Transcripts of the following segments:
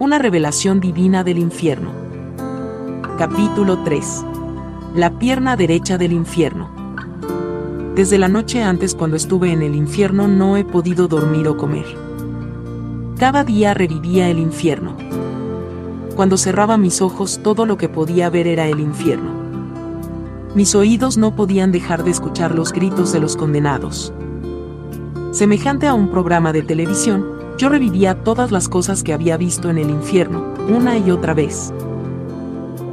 Una revelación divina del infierno. Capítulo 3. La pierna derecha del infierno. Desde la noche antes cuando estuve en el infierno no he podido dormir o comer. Cada día revivía el infierno. Cuando cerraba mis ojos todo lo que podía ver era el infierno. Mis oídos no podían dejar de escuchar los gritos de los condenados. Semejante a un programa de televisión, yo revivía todas las cosas que había visto en el infierno, una y otra vez.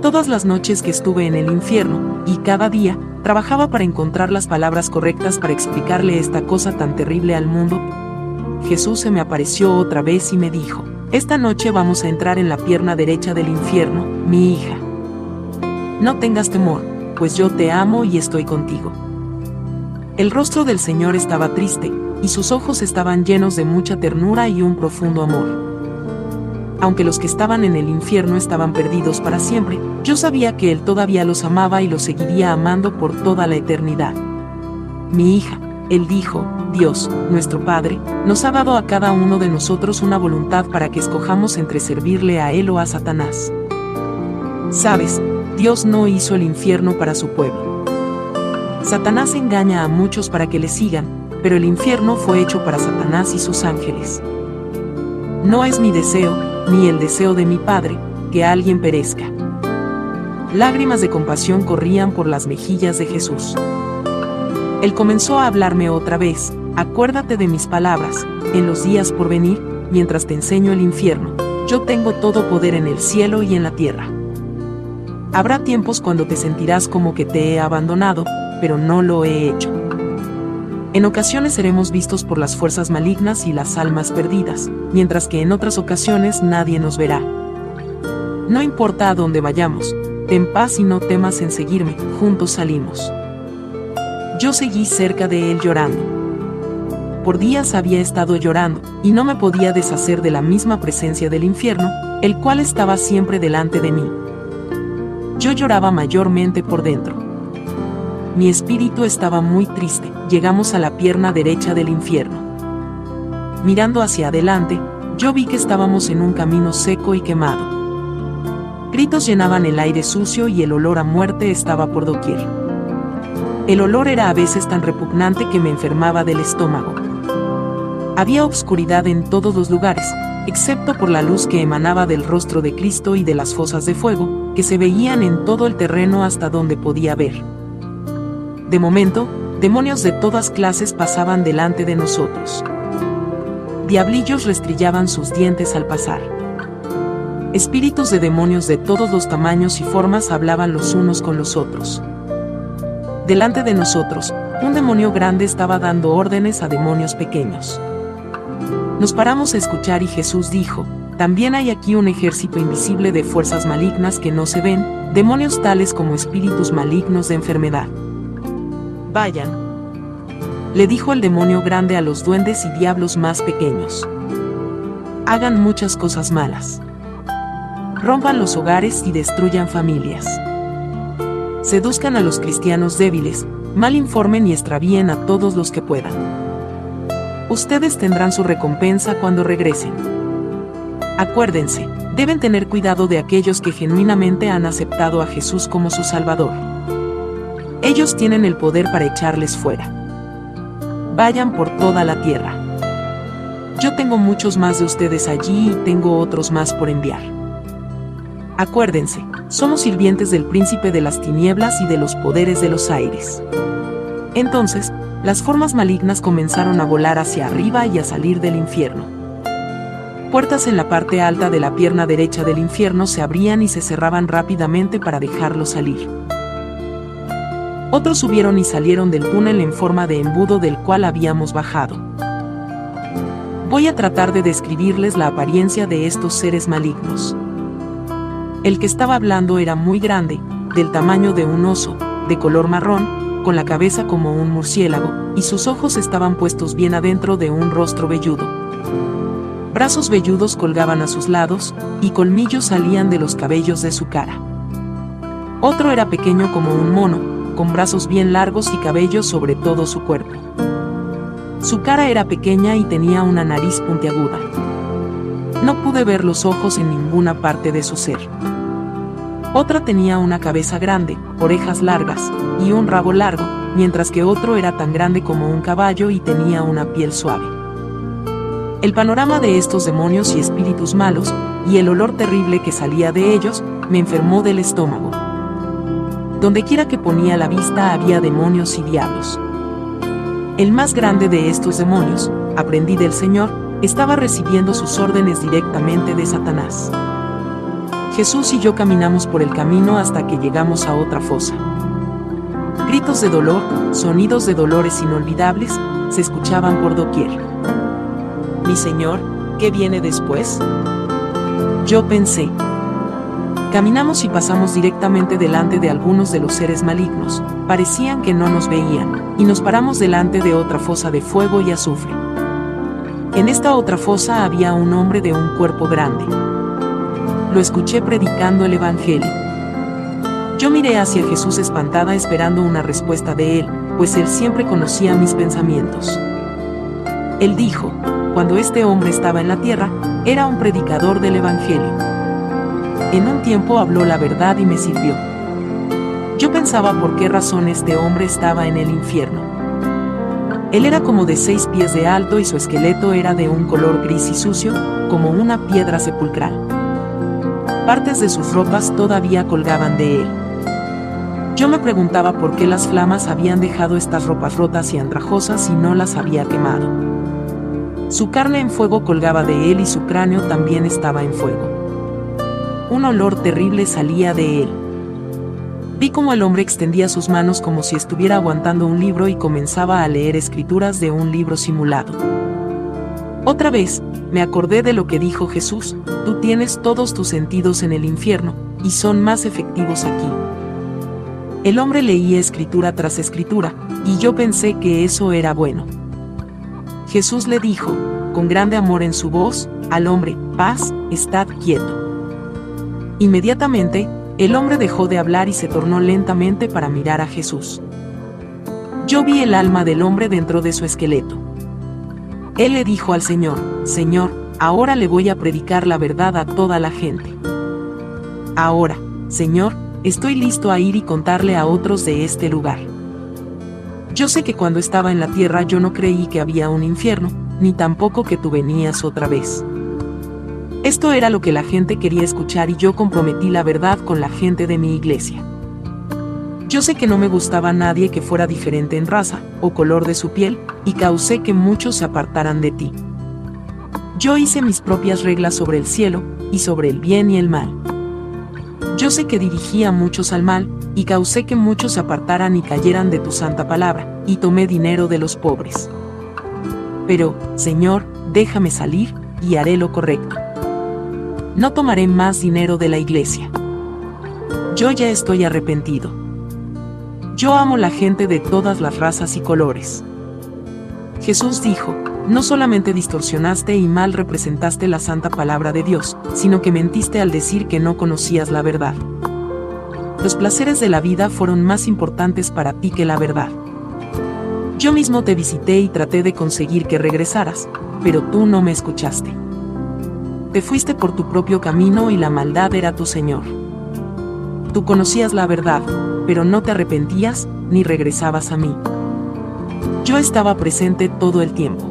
Todas las noches que estuve en el infierno, y cada día, trabajaba para encontrar las palabras correctas para explicarle esta cosa tan terrible al mundo. Jesús se me apareció otra vez y me dijo, esta noche vamos a entrar en la pierna derecha del infierno, mi hija. No tengas temor, pues yo te amo y estoy contigo. El rostro del Señor estaba triste, y sus ojos estaban llenos de mucha ternura y un profundo amor. Aunque los que estaban en el infierno estaban perdidos para siempre, yo sabía que Él todavía los amaba y los seguiría amando por toda la eternidad. Mi hija, Él dijo, Dios, nuestro Padre, nos ha dado a cada uno de nosotros una voluntad para que escojamos entre servirle a Él o a Satanás. Sabes, Dios no hizo el infierno para su pueblo. Satanás engaña a muchos para que le sigan, pero el infierno fue hecho para Satanás y sus ángeles. No es mi deseo, ni el deseo de mi Padre, que alguien perezca. Lágrimas de compasión corrían por las mejillas de Jesús. Él comenzó a hablarme otra vez, acuérdate de mis palabras, en los días por venir, mientras te enseño el infierno, yo tengo todo poder en el cielo y en la tierra. Habrá tiempos cuando te sentirás como que te he abandonado, pero no lo he hecho. En ocasiones seremos vistos por las fuerzas malignas y las almas perdidas, mientras que en otras ocasiones nadie nos verá. No importa a dónde vayamos, ten paz y no temas en seguirme, juntos salimos. Yo seguí cerca de él llorando. Por días había estado llorando, y no me podía deshacer de la misma presencia del infierno, el cual estaba siempre delante de mí. Yo lloraba mayormente por dentro. Mi espíritu estaba muy triste, llegamos a la pierna derecha del infierno. Mirando hacia adelante, yo vi que estábamos en un camino seco y quemado. Gritos llenaban el aire sucio y el olor a muerte estaba por doquier. El olor era a veces tan repugnante que me enfermaba del estómago. Había obscuridad en todos los lugares, excepto por la luz que emanaba del rostro de Cristo y de las fosas de fuego, que se veían en todo el terreno hasta donde podía ver. De momento, demonios de todas clases pasaban delante de nosotros. Diablillos restrillaban sus dientes al pasar. Espíritus de demonios de todos los tamaños y formas hablaban los unos con los otros. Delante de nosotros, un demonio grande estaba dando órdenes a demonios pequeños. Nos paramos a escuchar y Jesús dijo, también hay aquí un ejército invisible de fuerzas malignas que no se ven, demonios tales como espíritus malignos de enfermedad. Vayan. Le dijo el demonio grande a los duendes y diablos más pequeños. Hagan muchas cosas malas. Rompan los hogares y destruyan familias. Seduzcan a los cristianos débiles, mal informen y extravíen a todos los que puedan. Ustedes tendrán su recompensa cuando regresen. Acuérdense, deben tener cuidado de aquellos que genuinamente han aceptado a Jesús como su Salvador. Ellos tienen el poder para echarles fuera. Vayan por toda la tierra. Yo tengo muchos más de ustedes allí y tengo otros más por enviar. Acuérdense, somos sirvientes del príncipe de las tinieblas y de los poderes de los aires. Entonces, las formas malignas comenzaron a volar hacia arriba y a salir del infierno. Puertas en la parte alta de la pierna derecha del infierno se abrían y se cerraban rápidamente para dejarlo salir. Otros subieron y salieron del túnel en forma de embudo del cual habíamos bajado. Voy a tratar de describirles la apariencia de estos seres malignos. El que estaba hablando era muy grande, del tamaño de un oso, de color marrón, con la cabeza como un murciélago, y sus ojos estaban puestos bien adentro de un rostro velludo. Brazos velludos colgaban a sus lados, y colmillos salían de los cabellos de su cara. Otro era pequeño como un mono, con brazos bien largos y cabellos sobre todo su cuerpo. Su cara era pequeña y tenía una nariz puntiaguda. No pude ver los ojos en ninguna parte de su ser. Otra tenía una cabeza grande, orejas largas, y un rabo largo, mientras que otro era tan grande como un caballo y tenía una piel suave. El panorama de estos demonios y espíritus malos, y el olor terrible que salía de ellos, me enfermó del estómago. Dondequiera que ponía la vista había demonios y diablos. El más grande de estos demonios, aprendí del Señor, estaba recibiendo sus órdenes directamente de Satanás. Jesús y yo caminamos por el camino hasta que llegamos a otra fosa. Gritos de dolor, sonidos de dolores inolvidables, se escuchaban por doquier. Mi Señor, ¿qué viene después? Yo pensé. Caminamos y pasamos directamente delante de algunos de los seres malignos, parecían que no nos veían, y nos paramos delante de otra fosa de fuego y azufre. En esta otra fosa había un hombre de un cuerpo grande. Lo escuché predicando el Evangelio. Yo miré hacia Jesús espantada esperando una respuesta de él, pues él siempre conocía mis pensamientos. Él dijo, cuando este hombre estaba en la tierra, era un predicador del Evangelio. En un tiempo habló la verdad y me sirvió. Yo pensaba por qué razón este hombre estaba en el infierno. Él era como de seis pies de alto y su esqueleto era de un color gris y sucio, como una piedra sepulcral. Partes de sus ropas todavía colgaban de él. Yo me preguntaba por qué las flamas habían dejado estas ropas rotas y andrajosas y no las había quemado. Su carne en fuego colgaba de él y su cráneo también estaba en fuego. Un olor terrible salía de él. Vi como el hombre extendía sus manos como si estuviera aguantando un libro y comenzaba a leer escrituras de un libro simulado. Otra vez, me acordé de lo que dijo Jesús, tú tienes todos tus sentidos en el infierno, y son más efectivos aquí. El hombre leía escritura tras escritura, y yo pensé que eso era bueno. Jesús le dijo, con grande amor en su voz, al hombre, paz, estad quieto. Inmediatamente, el hombre dejó de hablar y se tornó lentamente para mirar a Jesús. Yo vi el alma del hombre dentro de su esqueleto. Él le dijo al Señor, Señor, ahora le voy a predicar la verdad a toda la gente. Ahora, Señor, estoy listo a ir y contarle a otros de este lugar. Yo sé que cuando estaba en la tierra yo no creí que había un infierno, ni tampoco que tú venías otra vez. Esto era lo que la gente quería escuchar y yo comprometí la verdad con la gente de mi iglesia. Yo sé que no me gustaba a nadie que fuera diferente en raza o color de su piel, y causé que muchos se apartaran de ti. Yo hice mis propias reglas sobre el cielo, y sobre el bien y el mal. Yo sé que dirigí a muchos al mal, y causé que muchos se apartaran y cayeran de tu santa palabra, y tomé dinero de los pobres. Pero, Señor, déjame salir, y haré lo correcto no tomaré más dinero de la iglesia. Yo ya estoy arrepentido. Yo amo la gente de todas las razas y colores. Jesús dijo, no solamente distorsionaste y mal representaste la santa palabra de Dios, sino que mentiste al decir que no conocías la verdad. Los placeres de la vida fueron más importantes para ti que la verdad. Yo mismo te visité y traté de conseguir que regresaras, pero tú no me escuchaste. Te fuiste por tu propio camino y la maldad era tu Señor. Tú conocías la verdad, pero no te arrepentías ni regresabas a mí. Yo estaba presente todo el tiempo.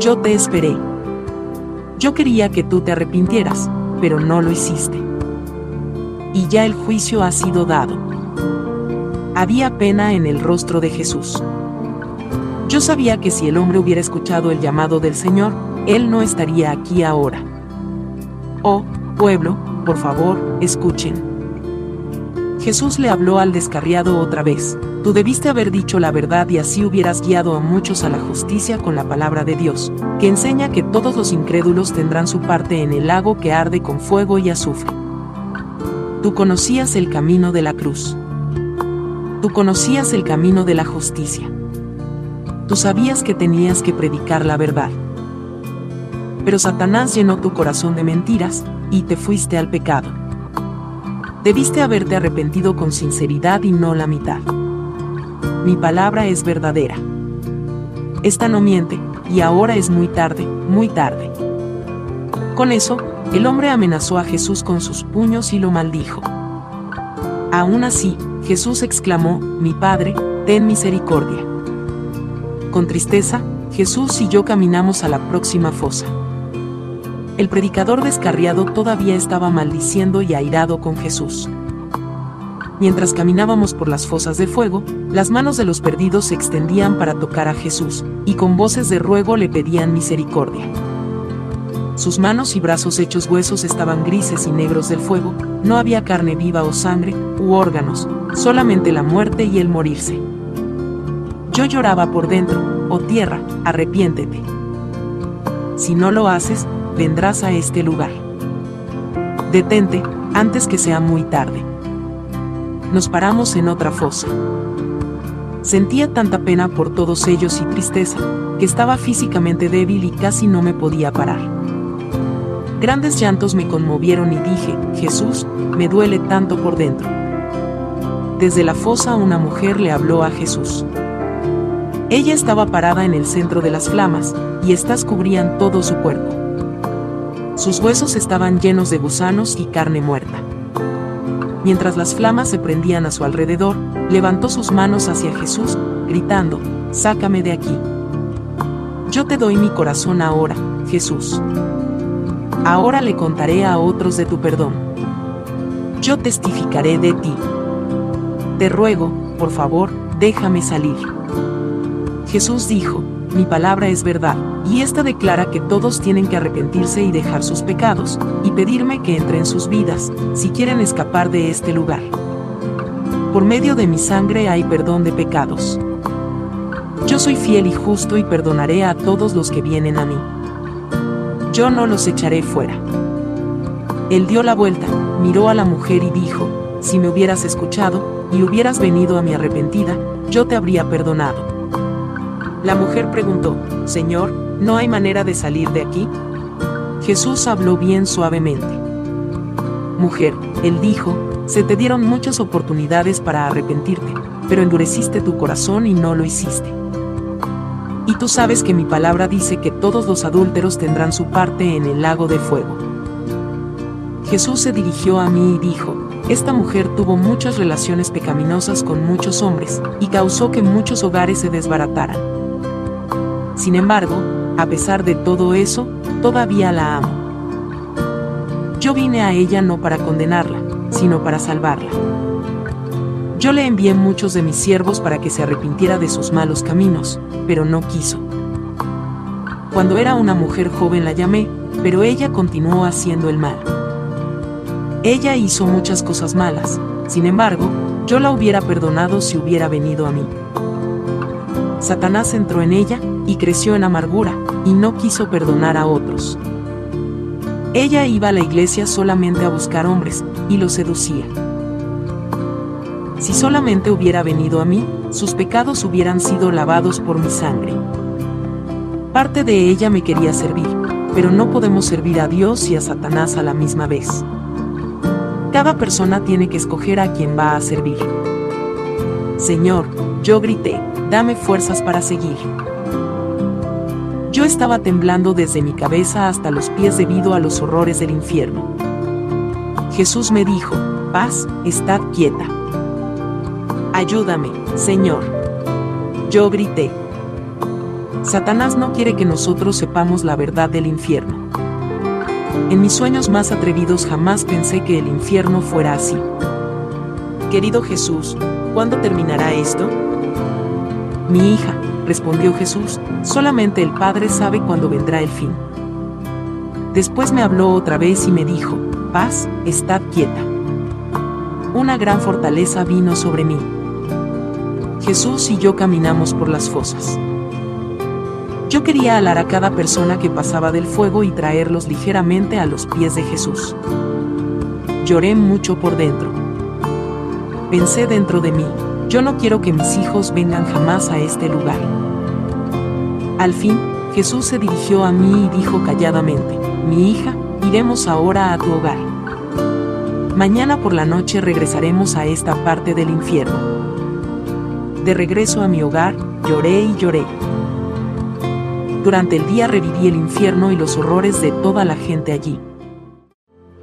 Yo te esperé. Yo quería que tú te arrepintieras, pero no lo hiciste. Y ya el juicio ha sido dado. Había pena en el rostro de Jesús. Yo sabía que si el hombre hubiera escuchado el llamado del Señor, él no estaría aquí ahora. Oh, pueblo, por favor, escuchen. Jesús le habló al descarriado otra vez, tú debiste haber dicho la verdad y así hubieras guiado a muchos a la justicia con la palabra de Dios, que enseña que todos los incrédulos tendrán su parte en el lago que arde con fuego y azufre. Tú conocías el camino de la cruz. Tú conocías el camino de la justicia. Tú sabías que tenías que predicar la verdad pero Satanás llenó tu corazón de mentiras, y te fuiste al pecado. Debiste haberte arrepentido con sinceridad y no la mitad. Mi palabra es verdadera. Esta no miente, y ahora es muy tarde, muy tarde. Con eso, el hombre amenazó a Jesús con sus puños y lo maldijo. Aún así, Jesús exclamó, Mi Padre, ten misericordia. Con tristeza, Jesús y yo caminamos a la próxima fosa. El predicador descarriado todavía estaba maldiciendo y airado con Jesús. Mientras caminábamos por las fosas de fuego, las manos de los perdidos se extendían para tocar a Jesús, y con voces de ruego le pedían misericordia. Sus manos y brazos hechos huesos estaban grises y negros del fuego, no había carne viva o sangre, u órganos, solamente la muerte y el morirse. Yo lloraba por dentro, oh tierra, arrepiéntete. Si no lo haces, vendrás a este lugar. Detente, antes que sea muy tarde. Nos paramos en otra fosa. Sentía tanta pena por todos ellos y tristeza, que estaba físicamente débil y casi no me podía parar. Grandes llantos me conmovieron y dije, Jesús, me duele tanto por dentro. Desde la fosa una mujer le habló a Jesús. Ella estaba parada en el centro de las flamas, y estas cubrían todo su cuerpo. Sus huesos estaban llenos de gusanos y carne muerta. Mientras las flamas se prendían a su alrededor, levantó sus manos hacia Jesús, gritando, Sácame de aquí. Yo te doy mi corazón ahora, Jesús. Ahora le contaré a otros de tu perdón. Yo testificaré de ti. Te ruego, por favor, déjame salir. Jesús dijo, mi palabra es verdad, y esta declara que todos tienen que arrepentirse y dejar sus pecados, y pedirme que entre en sus vidas, si quieren escapar de este lugar. Por medio de mi sangre hay perdón de pecados. Yo soy fiel y justo y perdonaré a todos los que vienen a mí. Yo no los echaré fuera. Él dio la vuelta, miró a la mujer y dijo, si me hubieras escuchado, y hubieras venido a mi arrepentida, yo te habría perdonado. La mujer preguntó, Señor, ¿no hay manera de salir de aquí? Jesús habló bien suavemente. Mujer, él dijo, se te dieron muchas oportunidades para arrepentirte, pero endureciste tu corazón y no lo hiciste. Y tú sabes que mi palabra dice que todos los adúlteros tendrán su parte en el lago de fuego. Jesús se dirigió a mí y dijo, esta mujer tuvo muchas relaciones pecaminosas con muchos hombres, y causó que muchos hogares se desbarataran. Sin embargo, a pesar de todo eso, todavía la amo. Yo vine a ella no para condenarla, sino para salvarla. Yo le envié muchos de mis siervos para que se arrepintiera de sus malos caminos, pero no quiso. Cuando era una mujer joven la llamé, pero ella continuó haciendo el mal. Ella hizo muchas cosas malas, sin embargo, yo la hubiera perdonado si hubiera venido a mí. Satanás entró en ella, y creció en amargura, y no quiso perdonar a otros. Ella iba a la iglesia solamente a buscar hombres, y los seducía. Si solamente hubiera venido a mí, sus pecados hubieran sido lavados por mi sangre. Parte de ella me quería servir, pero no podemos servir a Dios y a Satanás a la misma vez. Cada persona tiene que escoger a quien va a servir. Señor, yo grité, dame fuerzas para seguir. Yo estaba temblando desde mi cabeza hasta los pies debido a los horrores del infierno. Jesús me dijo, paz, estad quieta. Ayúdame, Señor. Yo grité. Satanás no quiere que nosotros sepamos la verdad del infierno. En mis sueños más atrevidos jamás pensé que el infierno fuera así. Querido Jesús, ¿cuándo terminará esto? Mi hija, respondió Jesús, solamente el Padre sabe cuándo vendrá el fin. Después me habló otra vez y me dijo, paz, estad quieta. Una gran fortaleza vino sobre mí. Jesús y yo caminamos por las fosas. Yo quería alar a cada persona que pasaba del fuego y traerlos ligeramente a los pies de Jesús. Lloré mucho por dentro. Pensé dentro de mí, yo no quiero que mis hijos vengan jamás a este lugar. Al fin, Jesús se dirigió a mí y dijo calladamente, mi hija, iremos ahora a tu hogar. Mañana por la noche regresaremos a esta parte del infierno. De regreso a mi hogar, lloré y lloré. Durante el día reviví el infierno y los horrores de toda la gente allí.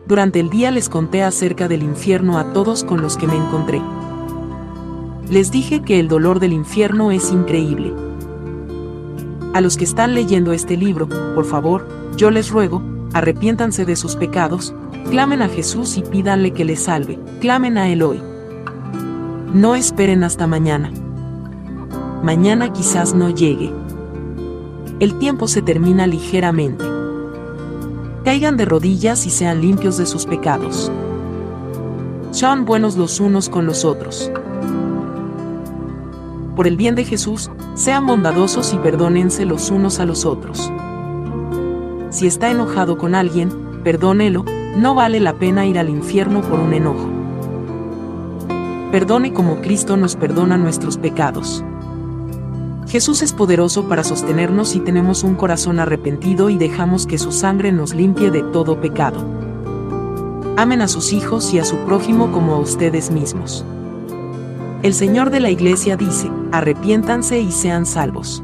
Durante el día les conté acerca del infierno a todos con los que me encontré. Les dije que el dolor del infierno es increíble. A los que están leyendo este libro, por favor, yo les ruego, arrepiéntanse de sus pecados, clamen a Jesús y pídanle que les salve, clamen a Él hoy. No esperen hasta mañana. Mañana quizás no llegue. El tiempo se termina ligeramente. Caigan de rodillas y sean limpios de sus pecados. Sean buenos los unos con los otros. Por el bien de Jesús, sean bondadosos y perdónense los unos a los otros. Si está enojado con alguien, perdónelo, no vale la pena ir al infierno por un enojo. Perdone como Cristo nos perdona nuestros pecados. Jesús es poderoso para sostenernos si tenemos un corazón arrepentido y dejamos que su sangre nos limpie de todo pecado. Amen a sus hijos y a su prójimo como a ustedes mismos. El Señor de la Iglesia dice, arrepiéntanse y sean salvos.